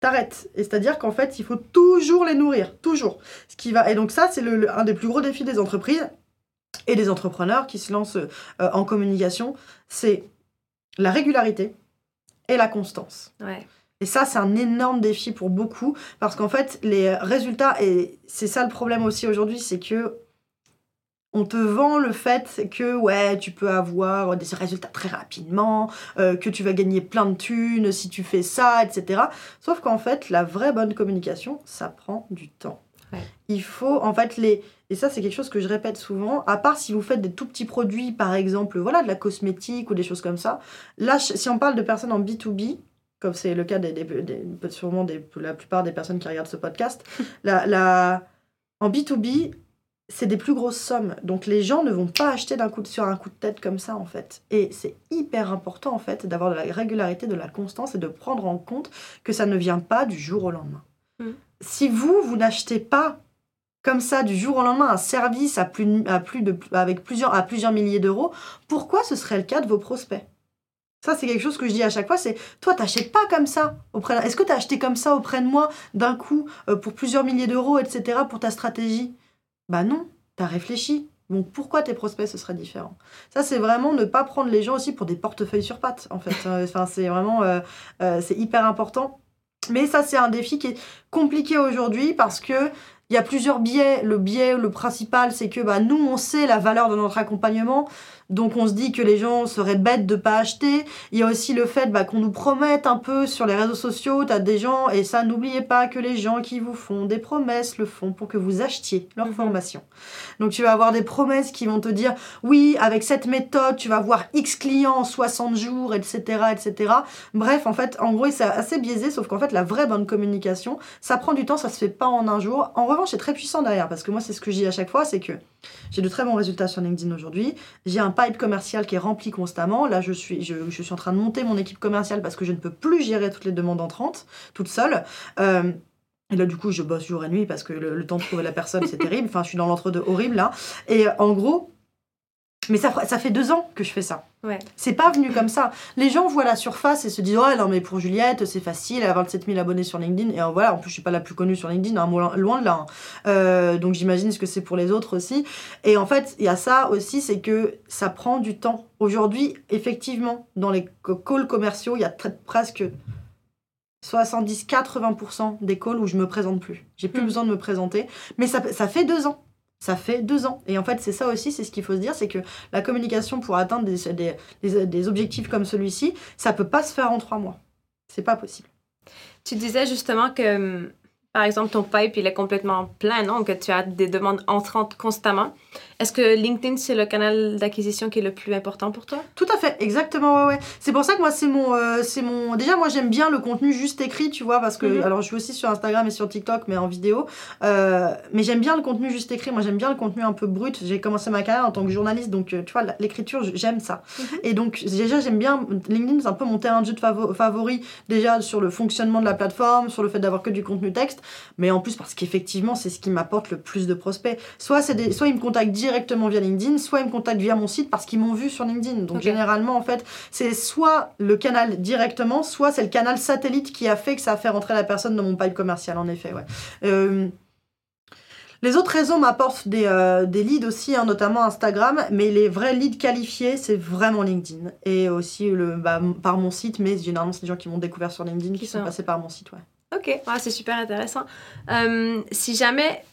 t'arrêtes. Et c'est-à-dire qu'en fait, il faut toujours les nourrir, toujours. Ce qui va. Et donc ça, c'est le, le- un des plus gros défis des entreprises et des entrepreneurs qui se lancent euh, en communication, c'est la régularité et la constance. Ouais. Et ça, c'est un énorme défi pour beaucoup, parce qu'en fait, les résultats, et c'est ça le problème aussi aujourd'hui, c'est que on te vend le fait que ouais, tu peux avoir des résultats très rapidement, euh, que tu vas gagner plein de thunes si tu fais ça, etc. Sauf qu'en fait, la vraie bonne communication, ça prend du temps. Ouais. Il faut en fait les et ça c'est quelque chose que je répète souvent. À part si vous faites des tout petits produits, par exemple, voilà, de la cosmétique ou des choses comme ça. Là, si on parle de personnes en B2B, comme c'est le cas des, des, des- sûrement des, la plupart des personnes qui regardent ce podcast, la, la, en B2B, c'est des plus grosses sommes. Donc les gens ne vont pas acheter d'un coup de- sur un coup de tête comme ça en fait. Et c'est hyper important en fait d'avoir de la régularité, de la constance et de prendre en compte que ça ne vient pas du jour au lendemain. Mm. Si vous, vous n'achetez pas comme ça du jour au lendemain un service à plus, de, avec plusieurs, à plusieurs milliers d'euros, pourquoi ce serait le cas de vos prospects? Ça, c'est quelque chose que je dis à chaque fois, c'est toi, t'achètes pas comme ça. auprès. Est-ce que t'as acheté comme ça auprès de moi d'un coup euh, pour plusieurs milliers d'euros, etc. pour ta stratégie? Bah non, t'as réfléchi. Donc pourquoi tes prospects ce serait différent? Ça, c'est vraiment ne pas prendre les gens aussi pour des portefeuilles sur pattes, en fait. Euh, Enfin, c'est vraiment, euh, c'est hyper important. Mais ça, c'est un défi qui est compliqué aujourd'hui parce que il y a plusieurs biais. Le biais, le principal, c'est que bah, nous, on sait la valeur de notre accompagnement. Donc on se dit que les gens seraient bêtes de pas acheter. Il y a aussi le fait bah, qu'on nous promette un peu sur les réseaux sociaux, t'as des gens, et ça n'oubliez pas que les gens qui vous font des promesses le font pour que vous achetiez leur Mhm. formation. Donc tu vas avoir des promesses qui vont te dire oui, avec cette méthode, tu vas voir X clients en 60 jours, etc. etc. Bref, en fait, en gros, c'est assez biaisé, sauf qu'en fait, la vraie bonne communication, ça prend du temps, ça se fait pas en un jour. En revanche, c'est très puissant derrière, parce que moi, c'est ce que je dis à chaque fois, c'est que j'ai de très bons résultats sur LinkedIn aujourd'hui. J'ai un pipe commercial qui est rempli constamment. Là, je suis, je, je suis en train de monter mon équipe commerciale parce que je ne peux plus gérer toutes les demandes entrantes toute seule. Euh, et là, du coup, je bosse jour et nuit parce que le, le temps de trouver la personne, c'est terrible. Enfin, je suis dans l'entre-deux horrible là. Et euh, en gros, mais ça, ça fait deux ans que je fais ça. Ouais. C'est pas venu comme ça. Les gens voient la surface et se disent Ouais, non, mais pour Juliette, c'est facile, elle a 27 000 abonnés sur LinkedIn. Et euh, voilà, en plus, je suis pas la plus connue sur LinkedIn, hein, loin de là. hein. Euh, donc j'imagine ce que c'est pour les autres aussi. Et en fait, il y a ça aussi, c'est que ça prend du temps. Aujourd'hui, effectivement, dans les calls commerciaux, il y a presque 70-80% des calls où je me présente plus. J'ai plus Mm. besoin de me présenter. Mais ça, ça fait deux ans. Ça fait deux ans. Et en fait, c'est ça aussi, c'est ce qu'il faut se dire, c'est que la communication pour atteindre des, des, des- objectifs comme celui-ci, ça peut pas se faire en trois mois. C'est pas possible. Tu disais justement que, par exemple, ton pipe, il est complètement plein, non? Que tu as des demandes entrantes constamment. Est-ce que LinkedIn, c'est le canal d'acquisition qui est le plus important pour toi? Tout à fait, exactement, ouais, ouais. C'est pour ça que moi, c'est mon, euh, c'est mon. Déjà, moi, j'aime bien le contenu juste écrit, tu vois, parce que. Mhm. Alors, je suis aussi sur Instagram et sur TikTok, mais en vidéo. Euh, mais j'aime bien le contenu juste écrit. Moi, j'aime bien le contenu un peu brut. J'ai commencé ma carrière en tant que journaliste, donc, euh, tu vois, l'écriture, j'aime ça. Mhm. Et donc, déjà, j'aime bien. LinkedIn, c'est un peu mon terrain de jeu de favo- favori, déjà sur le fonctionnement de la plateforme, sur le fait d'avoir que du contenu texte, mais en plus, parce qu'effectivement, c'est ce qui m'apporte le plus de prospects. Soit, des... soit ils me contactent directement via LinkedIn, soit ils me contactent via mon site parce qu'ils m'ont vu sur LinkedIn. Donc, généralement, en fait, c'est soit le canal directement, soit c'est le canal satellite qui a fait que ça a fait rentrer la personne dans mon pipe commercial, en effet, ouais. Euh, Les autres réseaux m'apportent des, euh, des leads aussi, hein, notamment Instagram, mais les vrais leads qualifiés, c'est vraiment LinkedIn. Et aussi le, bah, par mon site, mais généralement, c'est des gens qui m'ont découvert sur LinkedIn qui sont passés par mon site. Ouais. Ok, c'est super intéressant. Euh, si jamais,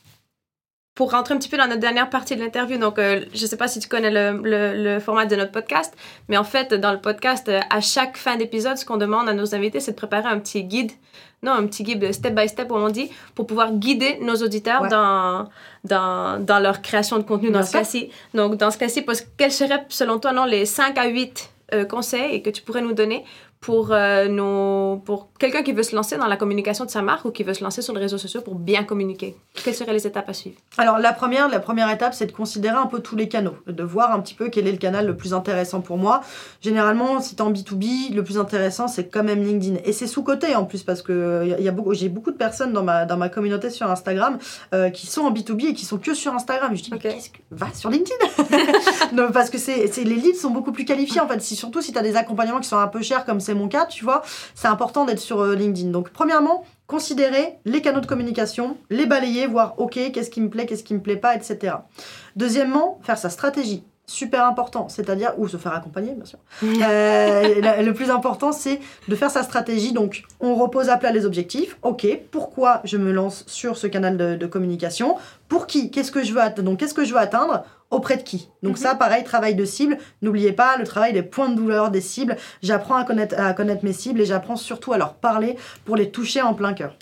pour rentrer un petit peu dans notre dernière partie de l'interview, donc euh, je ne sais pas si tu connais le, le, format de notre podcast, mais en fait, dans le podcast, à chaque fin d'épisode, ce qu'on demande à nos invités, c'est de préparer un petit guide. Non, un petit guide step by step, comme on dit, pour pouvoir guider nos auditeurs dans, dans, dans, leur création de contenu dans ce cas-ci. Donc, dans ce cas-ci, quels seraient, selon toi, non, les 5 à 8 euh, conseils que tu pourrais nous donner pour, euh, nos, pour quelqu'un qui veut se lancer dans la communication de sa marque ou qui veut se lancer sur les réseaux sociaux pour bien communiquer Quelles seraient les étapes à suivre? Alors la première, la première étape, c'est de considérer un peu tous les canaux, de voir un petit peu quel est le canal le plus intéressant pour moi. Généralement, si tu en B2B, le plus intéressant, c'est quand même LinkedIn. Et c'est sous-côté en plus, parce que y a beaucoup, j'ai beaucoup de personnes dans ma, dans ma communauté sur Instagram euh, qui sont en B2B et qui sont que sur Instagram. Je dis, qu'est-ce que... Va sur LinkedIn? Parce que c'est, les leads sont beaucoup plus qualifiés en fait. Si, surtout si tu as des accompagnements qui sont un peu chers comme c'est mon cas, tu vois, c'est important d'être sur euh, LinkedIn. Donc, premièrement, considérer les canaux de communication, les balayer, voir, ok, qu'est-ce qui me plaît, qu'est-ce qui me plaît pas, etc. Deuxièmement, faire sa stratégie super important, c'est-à-dire, ou se faire accompagner, bien sûr. Euh, le plus important, c'est de faire sa stratégie. Donc, on repose à plat les objectifs. Ok, pourquoi je me lance sur ce canal de, communication? Pour qui? Qu'est-ce que je veux atteindre Donc, qu'est-ce que je veux atteindre? Auprès de qui Donc ça, mhm. pareil, travail de cible. N'oubliez pas le travail des points de douleur des cibles. J'apprends à connaître, à connaître mes cibles et j'apprends surtout à leur parler pour les toucher en plein cœur.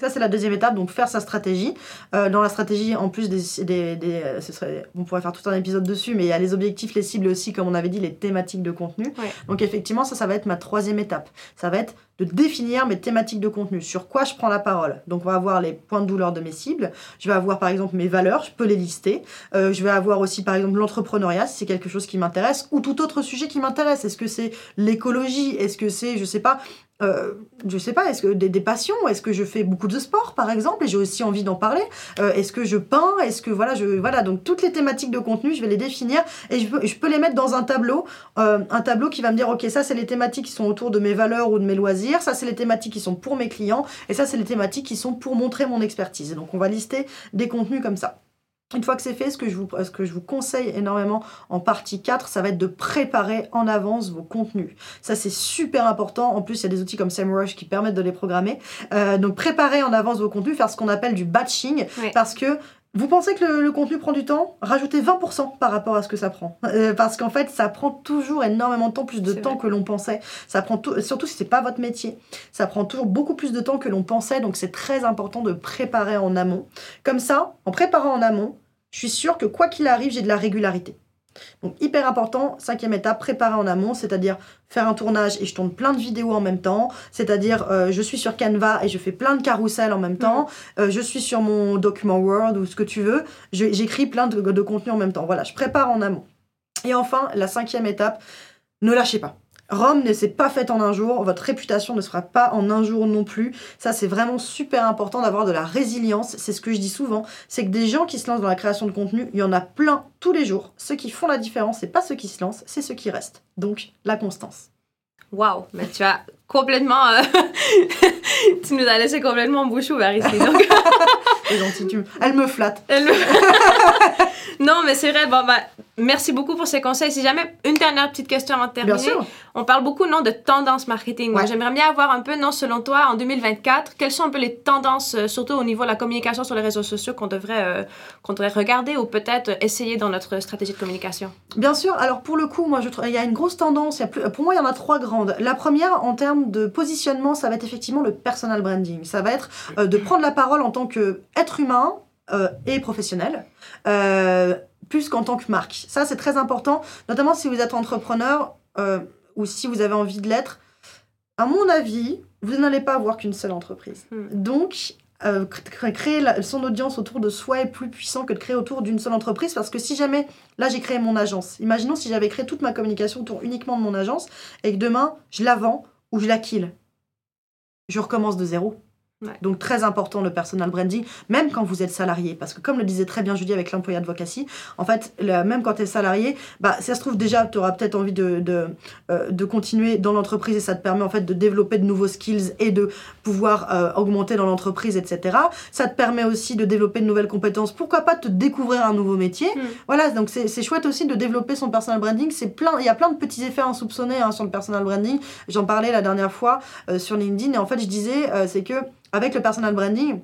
Ça, c'est la deuxième étape, donc faire sa stratégie. Euh, dans la stratégie, en plus des, des, des, euh, ce serait, on pourrait faire tout un épisode dessus, mais il y a les objectifs, les cibles aussi, comme on avait dit, les thématiques de contenu. Donc effectivement, ça, ça va être ma troisième étape. Ça va être de définir mes thématiques de contenu, sur quoi je prends la parole. Donc on va avoir les points de douleur de mes cibles, je vais avoir par exemple mes valeurs, je peux les lister, euh, je vais avoir aussi par exemple l'entrepreneuriat, si c'est quelque chose qui m'intéresse, ou tout autre sujet qui m'intéresse. Est-ce que c'est l'écologie? Est-ce que c'est, je sais pas, euh, je sais pas, est-ce que des, passions? Est-ce que je fais beaucoup de sport, par exemple, et j'ai aussi envie d'en parler? Euh, Est-ce que je peins? Est-ce que voilà, je voilà, donc toutes les thématiques de contenu, je vais les définir et je peux, je peux les mettre dans un tableau, un tableau qui va me dire, ok, ça c'est les thématiques qui sont autour de mes valeurs ou de mes loisirs, ça c'est les thématiques qui sont pour mes clients, et ça c'est les thématiques qui sont pour montrer mon expertise. Donc on va lister des contenus comme ça. Une fois que c'est fait, ce que, je vous, ce que je vous conseille énormément en partie 4, ça va être de préparer en avance vos contenus. Ça, c'est super important. En plus, il y a des outils comme SEMrush qui permettent de les programmer. Euh, donc, préparer en avance vos contenus, faire ce qu'on appelle du batching, parce que vous pensez que le, contenu prend du temps? Rajoutez 20% par rapport à ce que ça prend. Euh, parce qu'en fait, ça prend toujours énormément de temps, plus de temps que l'on pensait. Ça prend surtout si c'est pas votre métier. Ça prend toujours beaucoup plus de temps que l'on pensait. Donc c'est très important de préparer en amont. Comme ça, en préparant en amont, je suis sûre que quoi qu'il arrive, j'ai de la régularité. Donc hyper important, cinquième étape, préparer en amont, c'est-à-dire faire un tournage et je tourne plein de vidéos en même temps, c'est-à-dire euh, je suis sur Canva et je fais plein de carousels en même temps, mhm. euh, je suis sur mon document Word ou ce que tu veux, j'écris plein de, de contenu en même temps. Voilà, je prépare en amont. Et enfin, la cinquième étape, ne lâchez pas. Rome ne s'est pas faite en un jour, votre réputation ne sera pas en un jour non plus. Ça, c'est vraiment super important d'avoir de la résilience. C'est ce que je dis souvent, c'est que des gens qui se lancent dans la création de contenu, il y en a plein tous les jours. Ceux qui font la différence, c'est pas ceux qui se lancent, c'est ceux qui restent. Donc, la constance. Waouh, mais tu as complètement. Euh, tu nous as laissé complètement bouche ouverte ici. Donc... Elle me flatte. non, mais c'est vrai. Bon, bah, merci beaucoup pour ces conseils. Si jamais, une dernière petite question avant de terminer. On parle beaucoup, non, de tendance marketing. J'aimerais bien avoir un peu, non, selon toi, en 2024, quelles sont un peu les tendances, euh, surtout au niveau de la communication sur les réseaux sociaux, qu'on devrait, euh, qu'on devrait regarder ou peut-être essayer dans notre stratégie de communication? Bien sûr. Alors, pour le coup, moi, je il y a une grosse tendance. Il y a pour moi, il y en a trois grandes. La première, en termes de positionnement, ça va être effectivement le personal branding. Ça va être euh, de prendre la parole en tant qu'être humain euh, et professionnel, euh, plus qu'en tant que marque. Ça, c'est très important, notamment si vous êtes entrepreneur ou si vous avez envie de l'être. À mon avis, vous n'allez pas avoir qu'une seule entreprise. Hmm. Donc, créer son audience autour de soi est plus puissant que de créer autour d'une seule entreprise parce que si jamais, là j'ai créé mon agence, imaginons si j'avais créé toute ma communication autour uniquement de mon agence et que demain je la vends ou je la kill je recommence de zéro. Ouais. Donc très important le personal branding, même quand vous êtes salarié, parce que comme le disait très bien Julie avec l'employé advocacy, en fait, le- même quand tu es salarié, bah, ça se trouve déjà, tu auras peut-être envie de, de, euh, de continuer dans l'entreprise et ça te permet en fait de développer de nouveaux skills et de pouvoir euh, augmenter dans l'entreprise, etc. Ça te permet aussi de développer de nouvelles compétences. Pourquoi pas te découvrir un nouveau métier? Mm. Voilà, donc c'est chouette aussi de développer son personal branding. C'est plein, il y a plein de petits effets insoupçonnés hein, sur le personal branding. J'en parlais la dernière fois euh, sur LinkedIn et en fait je disais euh, c'est que avec le personal branding,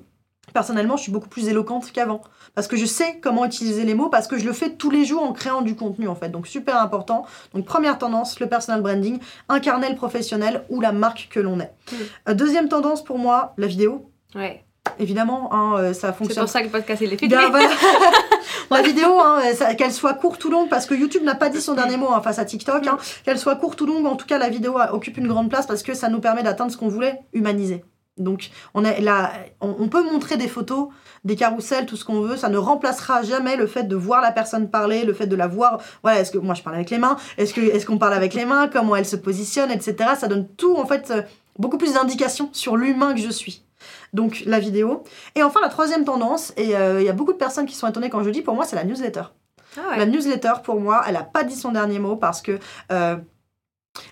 personnellement je suis beaucoup plus éloquente qu'avant parce que je sais comment utiliser les mots parce que je le fais tous les jours en créant du contenu en fait. Donc super important. Donc première tendance, le personal branding, incarner le professionnel ou la marque que l'on est. Mm. Euh, deuxième tendance pour moi, la vidéo. Ouais. Évidemment, hein, euh, ça C'est fonctionne pour ça que le podcast il est. Bien, voilà. La vidéo, hein, ça- qu'elle soit courte ou longue, parce que YouTube n'a pas dit son dernier mot hein, face à TikTok, hein, qu'elle soit courte ou longue, en tout cas la vidéo euh, occupe une grande place parce que ça nous permet d'atteindre ce qu'on voulait, humaniser. Donc on, est là, on, on peut montrer des photos, des carousels, tout ce qu'on veut, ça ne remplacera jamais le fait de voir la personne parler, le fait de la voir, voilà, est-ce que moi je parle avec les mains, est-ce qu'on parle avec les mains, comment elle se positionne, etc. Ça donne tout en fait euh, beaucoup plus d'indications sur l'humain que je suis. Donc la vidéo. Et enfin la troisième tendance, et euh, il y a beaucoup de personnes qui sont étonnées quand je le dis, pour moi c'est la newsletter. Ah ouais. La newsletter, pour moi, elle n'a pas dit son dernier mot parce que euh,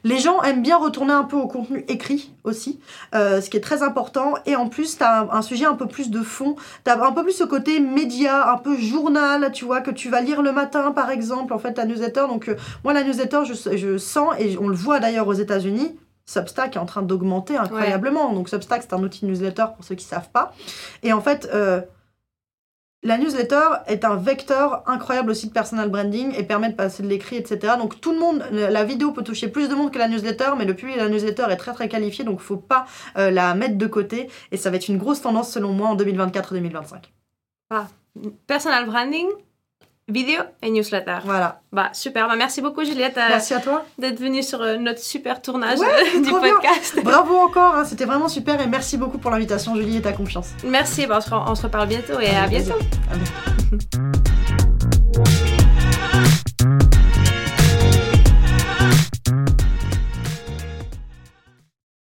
les gens aiment bien retourner un peu au contenu écrit aussi, euh, ce qui est très important. Et en plus, tu as un, un sujet un peu plus de fond. Tu as un peu plus ce côté média, un peu journal, tu vois, que tu vas lire le matin, par exemple, en fait, ta newsletter. Donc, euh, moi, la newsletter, je, je sens, et on le voit d'ailleurs aux États-Unis, Substack est en train d'augmenter incroyablement. Donc, Substack, c'est un outil de newsletter pour ceux qui ne savent pas. Et en fait, euh, la newsletter est un vecteur incroyable aussi de personal branding et permet de passer de l'écrit, etc. Donc tout le monde, la vidéo peut toucher plus de monde que la newsletter, mais le public de la newsletter est très très qualifié, donc faut pas euh, la mettre de côté. Et ça va être une grosse tendance selon moi en 2024-2025. Personal branding, vidéo et newsletter. Voilà. Bah super, bah, merci beaucoup Juliette euh, Merci à toi. d'être venue sur euh, notre super tournage Ouais, euh, du bien. podcast. Bravo encore, hein, c'était vraiment super et merci beaucoup pour l'invitation Julie et ta confiance. Merci, bah, on, se, re- on se reparle bientôt et bientôt. À bientôt.